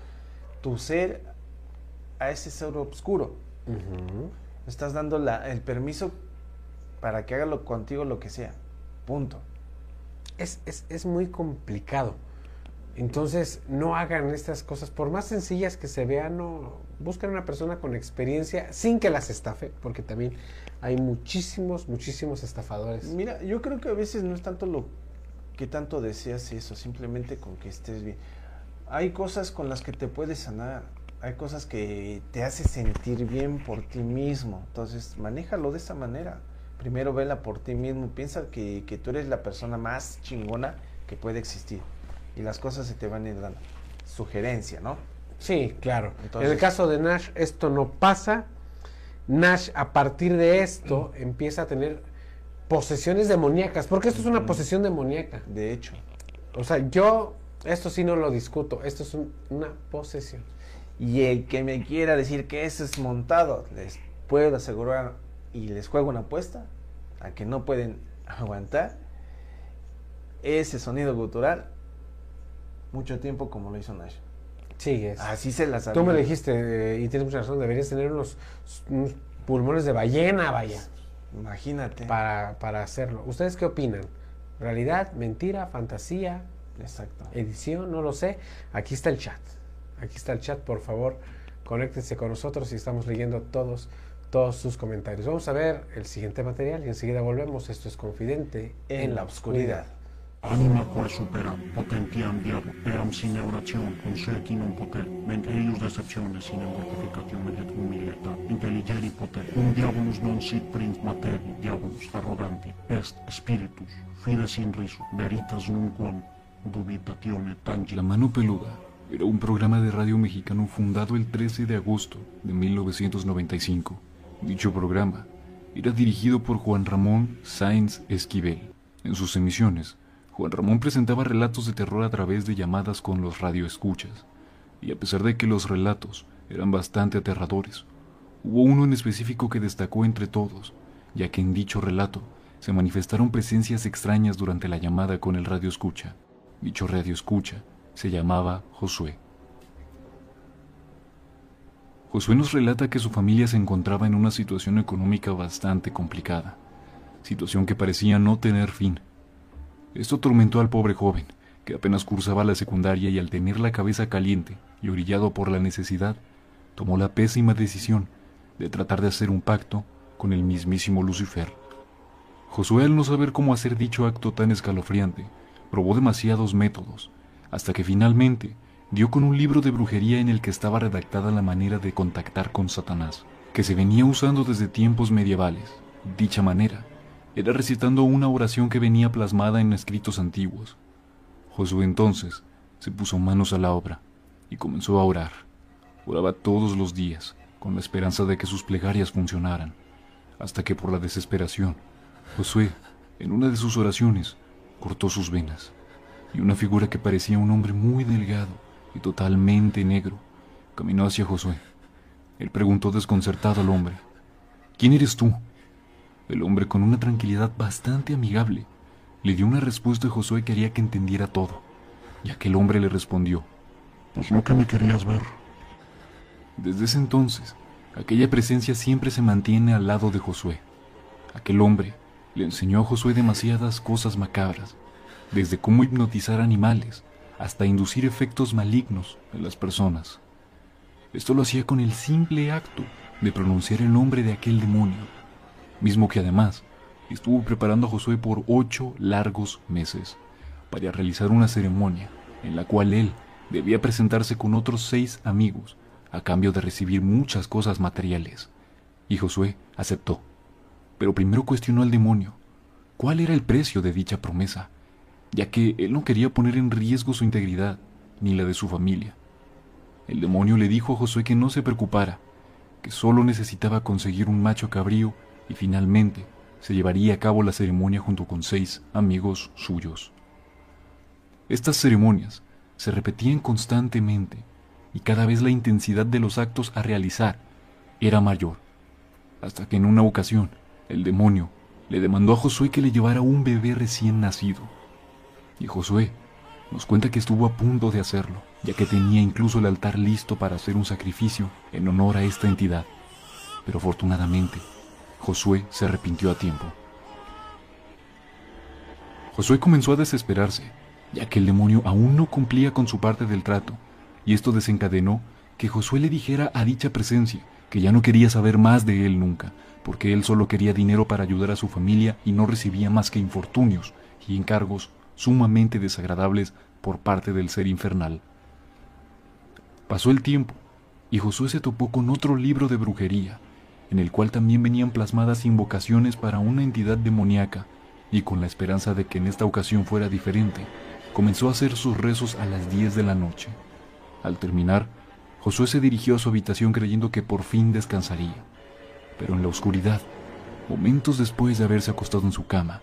tu ser a ese ser oscuro. Le estás dando la- el permiso para que haga lo, contigo lo que sea. Punto. es, es, es muy complicado. Entonces, no hagan estas cosas, por más sencillas que se vean, no, busquen una persona con experiencia sin que las estafe, porque también hay muchísimos, muchísimos estafadores. Mira, yo creo que a veces no es tanto lo que tanto deseas eso, simplemente con que estés bien. Hay cosas con las que te puedes sanar, hay cosas que te hace sentir bien por ti mismo, entonces manéjalo de esa manera. Primero vela por ti mismo, piensa que, que tú eres la persona más chingona que puede existir y las cosas se te van a ir dando. Sugerencia, ¿no? Sí, claro. Entonces- en el caso de Nash, esto no pasa. Nash, a partir de esto, empieza a tener posesiones demoníacas, porque esto es una posesión demoníaca. De hecho. O sea, yo, esto sí no lo discuto, esto es un- una posesión. Y el que me quiera decir que eso es montado, les puedo asegurar y les juego una apuesta a que no pueden aguantar ese sonido gutural mucho tiempo como lo hizo Nash. Sí, es. Así se las Tú me dijiste eh, y tienes mucha razón, deberías tener unos, unos pulmones de ballena, vaya. Imagínate. Para, para hacerlo. ¿Ustedes qué opinan? ¿Realidad, mentira, fantasía, Exacto. edición? No lo sé. Aquí está el chat. Aquí está el chat, por favor. Conéctense con nosotros y estamos leyendo todos, todos sus comentarios. Vamos a ver el siguiente material y enseguida volvemos. Esto es Confidente en, la oscuridad. Anima quae supera, potentiam diablo, eam sine orazione, consequi non poter, men eius deceptione sine mortificatione et humilieta, intelligeri poter, cum diabolus non sit princ materi, diabolus arroganti, est spiritus, fides in risu, veritas nunquam, dubitatione tangi. La mano peluda era un programa de radio mexicano fundado el 13 de agosto de 1995. Dicho programa era dirigido por Juan Ramón Sáenz Esquivel. En sus emisiones, Juan Ramón presentaba relatos de terror a través de llamadas con los radioescuchas, y a pesar de que los relatos eran bastante aterradores, hubo uno en específico que destacó entre todos, ya que en dicho relato se manifestaron presencias extrañas durante la llamada con el radioescucha. Dicho radioescucha se llamaba Josué. Josué nos relata que su familia se encontraba en una situación económica bastante complicada, situación que parecía no tener fin. Esto atormentó al pobre joven, que apenas cursaba la secundaria y al tener la cabeza caliente y orillado por la necesidad, tomó la pésima decisión de tratar de hacer un pacto con el mismísimo Lucifer. Josué, al no saber cómo hacer dicho acto tan escalofriante, probó demasiados métodos, hasta que finalmente dio con un libro de brujería en el que estaba redactada la manera de contactar con Satanás, que se venía usando desde tiempos medievales. Dicha manera era recitando una oración que venía plasmada en escritos antiguos. Josué entonces se puso manos a la obra y comenzó a orar. Oraba todos los días, con la esperanza de que sus plegarias funcionaran, hasta que por la desesperación, Josué, en una de sus oraciones, cortó sus venas, y una figura que parecía un hombre muy delgado y totalmente negro caminó hacia Josué. Él preguntó desconcertado al hombre, ¿Quién eres tú? El hombre, con una tranquilidad bastante amigable, le dio una respuesta a Josué que haría que entendiera todo, y aquel hombre le respondió, Pues no que me querías ver. Desde ese entonces, aquella presencia siempre se mantiene al lado de Josué. Aquel hombre le enseñó a Josué demasiadas cosas macabras, desde cómo hipnotizar animales hasta inducir efectos malignos en las personas. Esto lo hacía con el simple acto de pronunciar el nombre de aquel demonio mismo que además estuvo preparando a Josué por ocho largos meses para realizar una ceremonia en la cual él debía presentarse con otros seis amigos a cambio de recibir muchas cosas materiales. Y Josué aceptó. Pero primero cuestionó al demonio cuál era el precio de dicha promesa, ya que él no quería poner en riesgo su integridad ni la de su familia. El demonio le dijo a Josué que no se preocupara, que solo necesitaba conseguir un macho cabrío y finalmente se llevaría a cabo la ceremonia junto con seis amigos suyos. Estas ceremonias se repetían constantemente y cada vez la intensidad de los actos a realizar era mayor, hasta que en una ocasión el demonio le demandó a Josué que le llevara un bebé recién nacido. Y Josué nos cuenta que estuvo a punto de hacerlo, ya que tenía incluso el altar listo para hacer un sacrificio en honor a esta entidad. Pero afortunadamente, Josué se arrepintió a tiempo. Josué comenzó a desesperarse, ya que el demonio aún no cumplía con su parte del trato, y esto desencadenó que Josué le dijera a dicha presencia que ya no quería saber más de él nunca, porque él solo quería dinero para ayudar a su familia y no recibía más que infortunios y encargos sumamente desagradables por parte del ser infernal. Pasó el tiempo, y Josué se topó con otro libro de brujería, en el cual también venían plasmadas invocaciones para una entidad demoníaca, y con la esperanza de que en esta ocasión fuera diferente, comenzó a hacer sus rezos a las 10 de la noche. Al terminar, Josué se dirigió a su habitación creyendo que por fin descansaría. Pero en la oscuridad, momentos después de haberse acostado en su cama,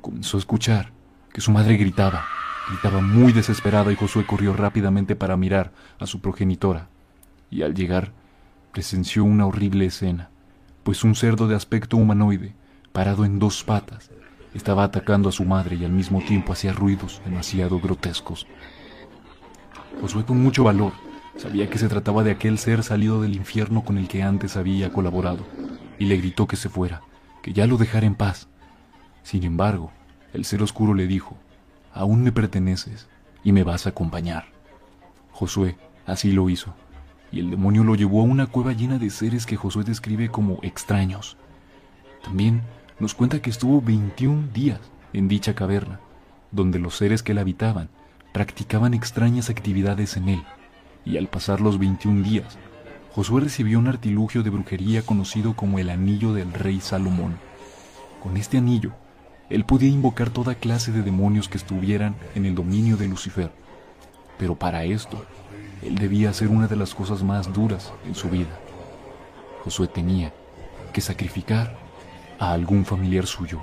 comenzó a escuchar que su madre gritaba, gritaba muy desesperada y Josué corrió rápidamente para mirar a su progenitora. Y al llegar, presenció una horrible escena, pues un cerdo de aspecto humanoide, parado en dos patas, estaba atacando a su madre y al mismo tiempo hacía ruidos demasiado grotescos. Josué con mucho valor sabía que se trataba de aquel ser salido del infierno con el que antes había colaborado, y le gritó que se fuera, que ya lo dejara en paz. Sin embargo, el ser oscuro le dijo, aún me perteneces y me vas a acompañar. Josué así lo hizo y el demonio lo llevó a una cueva llena de seres que Josué describe como extraños. También nos cuenta que estuvo 21 días en dicha caverna, donde los seres que la habitaban practicaban extrañas actividades en él, y al pasar los 21 días, Josué recibió un artilugio de brujería conocido como el anillo del rey Salomón. Con este anillo, él podía invocar toda clase de demonios que estuvieran en el dominio de Lucifer. Pero para esto, él debía hacer una de las cosas más duras en su vida. Josué tenía que sacrificar a algún familiar suyo.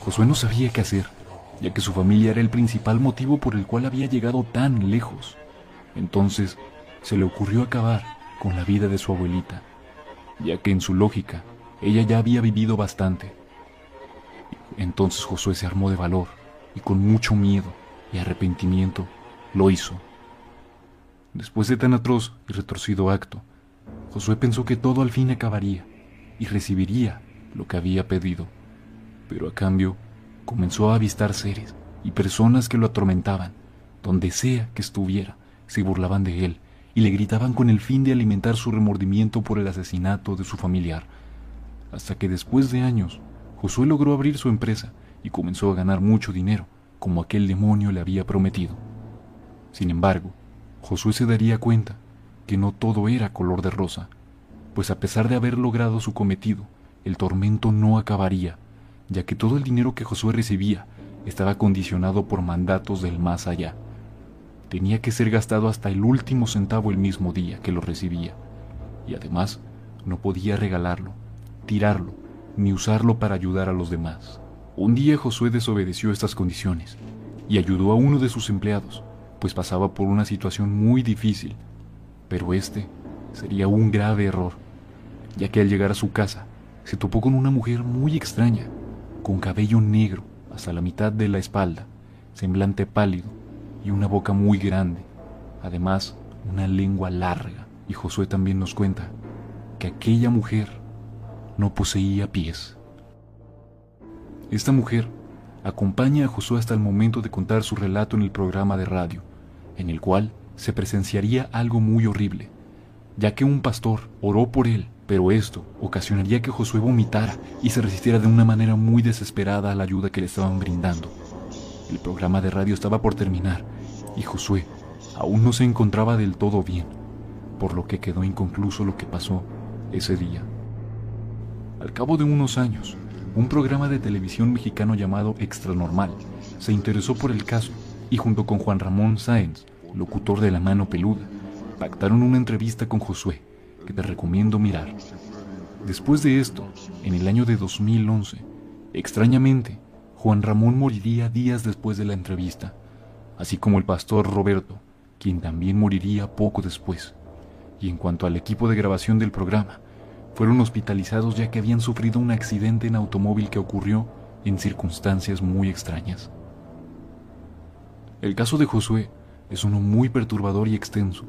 Josué no sabía qué hacer, ya que su familia era el principal motivo por el cual había llegado tan lejos. Entonces se le ocurrió acabar con la vida de su abuelita, ya que en su lógica ella ya había vivido bastante. Entonces Josué se armó de valor y con mucho miedo y arrepentimiento lo hizo. Después de tan atroz y retorcido acto, Josué pensó que todo al fin acabaría y recibiría lo que había pedido. Pero a cambio comenzó a avistar seres y personas que lo atormentaban, donde sea que estuviera, se burlaban de él y le gritaban con el fin de alimentar su remordimiento por el asesinato de su familiar. Hasta que después de años, Josué logró abrir su empresa y comenzó a ganar mucho dinero, como aquel demonio le había prometido. Sin embargo, Josué se daría cuenta que no todo era color de rosa, pues a pesar de haber logrado su cometido, el tormento no acabaría, ya que todo el dinero que Josué recibía estaba condicionado por mandatos del más allá. Tenía que ser gastado hasta el último centavo el mismo día que lo recibía, y además no podía regalarlo, tirarlo, ni usarlo para ayudar a los demás. Un día Josué desobedeció estas condiciones y ayudó a uno de sus empleados, pues pasaba por una situación muy difícil, pero este sería un grave error, ya que al llegar a su casa se topó con una mujer muy extraña, con cabello negro hasta la mitad de la espalda, semblante pálido y una boca muy grande, además una lengua larga. Y Josué también nos cuenta que aquella mujer no poseía pies. Esta mujer acompaña a Josué hasta el momento de contar su relato en el programa de radio, en el cual se presenciaría algo muy horrible, ya que un pastor oró por él, pero esto ocasionaría que Josué vomitara y se resistiera de una manera muy desesperada a la ayuda que le estaban brindando. El programa de radio estaba por terminar y Josué aún no se encontraba del todo bien, por lo que quedó inconcluso lo que pasó ese día. Al cabo de unos años, un programa de televisión mexicano llamado Extranormal se interesó por el caso y junto con Juan Ramón Sáenz, locutor de La Mano Peluda, pactaron una entrevista con Josué que te recomiendo mirar. Después de esto, en el año de 2011, extrañamente, Juan Ramón moriría días después de la entrevista, así como el pastor Roberto, quien también moriría poco después. Y en cuanto al equipo de grabación del programa, fueron hospitalizados ya que habían sufrido un accidente en automóvil que ocurrió en circunstancias muy extrañas. El caso de Josué es uno muy perturbador y extenso,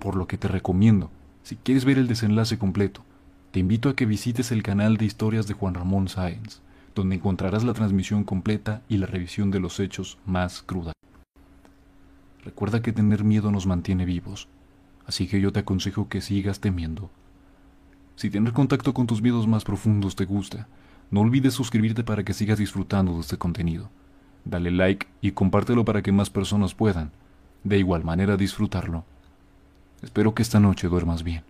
por lo que te recomiendo, si quieres ver el desenlace completo, te invito a que visites el canal de historias de Juan Ramón Sáenz, donde encontrarás la transmisión completa y la revisión de los hechos más cruda. Recuerda que tener miedo nos mantiene vivos, así que yo te aconsejo que sigas temiendo. Si tener contacto con tus miedos más profundos te gusta, no olvides suscribirte para que sigas disfrutando de este contenido. Dale like y compártelo para que más personas puedan, de igual manera, disfrutarlo. Espero que esta noche duermas bien.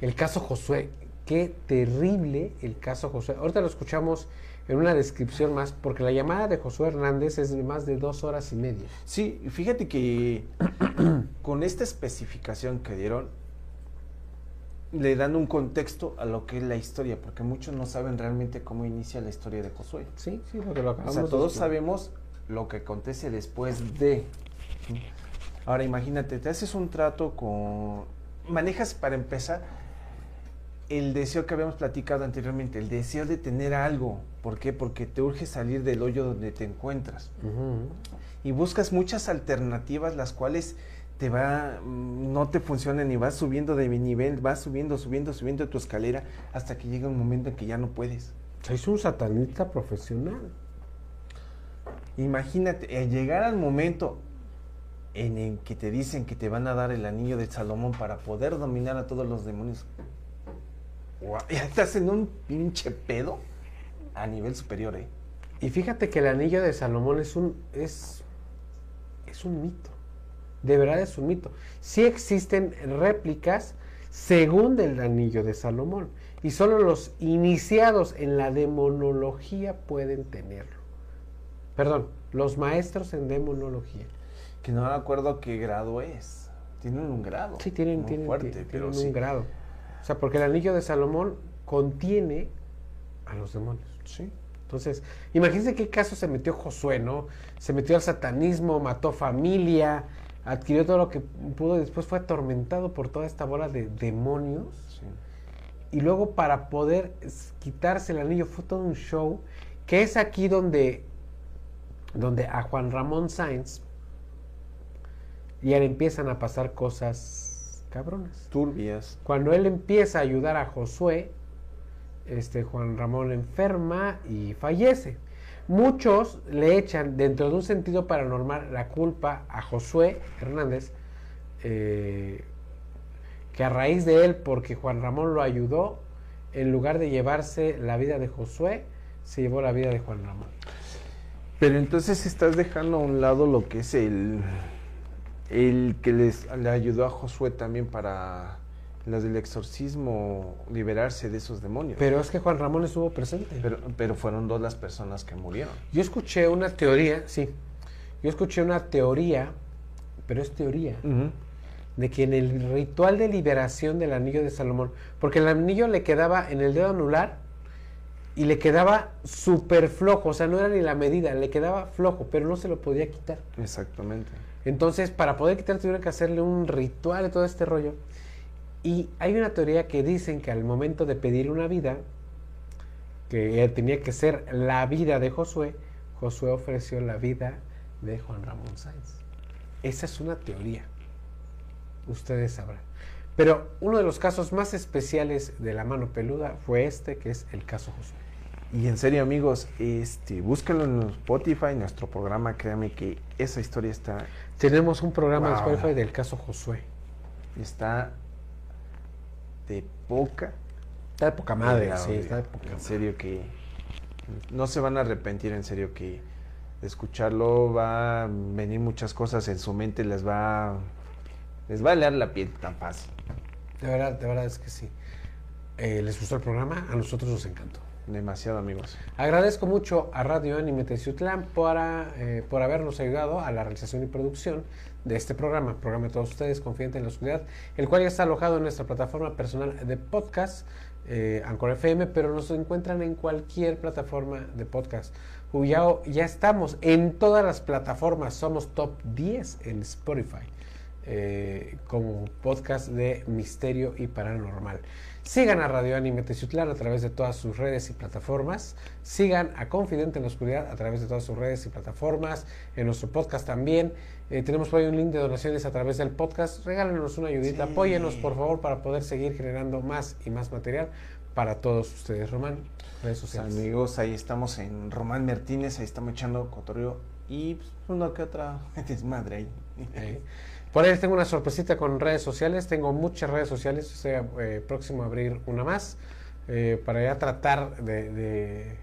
El caso Josué, qué terrible el caso Josué. Ahorita lo escuchamos en una descripción más, porque la llamada de Josué Hernández es de más de dos horas y media. Sí, fíjate que con esta especificación que dieron, le dan un contexto a lo que es la historia, porque muchos no saben realmente cómo inicia la historia de Josué. Sí, sí, porque lo O acabamos sea, todos sabemos lo que acontece después de. Ahora imagínate, te haces un trato con... Manejas para empezar el deseo que habíamos platicado anteriormente, el deseo de tener algo. ¿Por qué? Porque te urge salir del hoyo donde te encuentras. Y buscas muchas alternativas las cuales te va, mm, no te funcionan y vas subiendo de nivel, vas subiendo, subiendo, subiendo tu escalera hasta que llega un momento en que ya no puedes. Es un satanista profesional. Imagínate, al llegar al momento en el que te dicen que te van a dar el anillo de Salomón para poder dominar a todos los demonios. Ya estás en un pinche pedo a nivel superior, ¿eh? Y fíjate que el anillo de Salomón es un, es, es un mito. De verdad es un mito. Sí existen réplicas según del anillo de Salomón. Y solo los iniciados en la demonología pueden tenerlo. Perdón, los maestros en demonología. Que no me acuerdo qué grado es. Tienen un grado. Sí, tienen, muy tienen, fuerte, tienen pero un sí. grado. O sea, porque el anillo de Salomón contiene a los demonios. Sí. Entonces, imagínense qué caso se metió Josué, ¿no? Se metió al satanismo, mató familia, adquirió todo lo que pudo y después fue atormentado por toda esta bola de demonios. Y luego para poder quitarse el anillo fue todo un show, que es aquí donde, donde a Juan Ramón Sáenz ya le empiezan a pasar cosas cabronas. Turbias. Cuando él empieza a ayudar a Josué, este Juan Ramón enferma y fallece. Muchos le echan dentro de un sentido paranormal la culpa a Josué Hernández, eh, que a raíz de él, porque Juan Ramón lo ayudó, en lugar de llevarse la vida de Josué, se llevó la vida de Juan Ramón. Pero entonces estás dejando a un lado lo que es el, el que les, le ayudó a Josué también para las del exorcismo liberarse de esos demonios. Pero es que Juan Ramón estuvo presente. Pero, pero fueron dos las personas que murieron. Yo escuché una teoría, sí, yo escuché una teoría, pero es teoría, de que en el ritual de liberación del anillo de Salomón, porque el anillo le quedaba en el dedo anular y le quedaba súper flojo, o sea, no era ni la medida, le quedaba flojo, pero no se lo podía quitar. Exactamente. Entonces, para poder quitar, tuvieron que hacerle un ritual y todo este rollo. Y hay una teoría que dicen que al momento de pedir una vida, que tenía que ser la vida de Josué, Josué ofreció la vida de Juan Ramón Sáenz. Esa es una teoría. Ustedes sabrán. Pero uno de los casos más especiales de la mano peluda fue este, que es el caso Josué. Y en serio, amigos, este, búsquenlo en Spotify, nuestro programa, créanme que esa historia está... Tenemos un programa de Wow. Spotify del caso Josué. Está de poca... Está de poca madre, sí, está de poca En serio que... No se van a arrepentir, en serio que... De escucharlo va a venir muchas cosas en su mente, les va... Les va a leer la piel tan fácil. De verdad, de verdad es que sí. Eh, ¿Les gustó el programa? A nosotros nos encantó. Demasiado, amigos. Agradezco mucho a Radio Anime Teciutlán para, eh, por habernos ayudado a la realización y producción de este programa, programa de todos ustedes, Confidente en la Oscuridad, el cual ya está alojado en nuestra plataforma personal de podcast, eh, Anchor FM, pero nos encuentran en cualquier plataforma de podcast. Ya, ya estamos en todas las plataformas, somos top 10 en Spotify. eh, como podcast de misterio y paranormal. Sigan a Radio Anime Teciutlán a través de todas sus redes y plataformas. Sigan a Confidente en la Oscuridad a través de todas sus redes y plataformas. En nuestro podcast también. Eh, tenemos por ahí un link de donaciones a través del podcast. Regálenos una ayudita. Sí. Apóyenos, por favor, para poder seguir generando más y más material para todos ustedes. Román, redes sociales. Amigos, ahí estamos en Román Martínez, ahí estamos echando cotorreo y pues, una que otra desmadre ahí. Eh, Por ahí tengo una sorpresita con redes sociales. Tengo muchas redes sociales. Estoy eh, próximo a abrir una más. eh, para ya tratar de, de-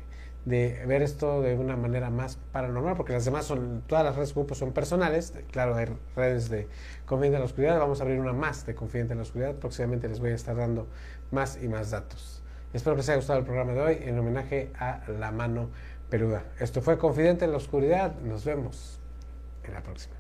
de ver esto de una manera más paranormal. Porque las demás son, todas las redes grupos son personales. Claro, hay redes de Confidente en la Oscuridad. Vamos a abrir una más de Confidente en la Oscuridad. Próximamente les voy a estar dando más y más datos. Espero que les haya gustado el programa de hoy en homenaje a La Mano Peluda. Esto fue Confidente en la Oscuridad. Nos vemos en la próxima.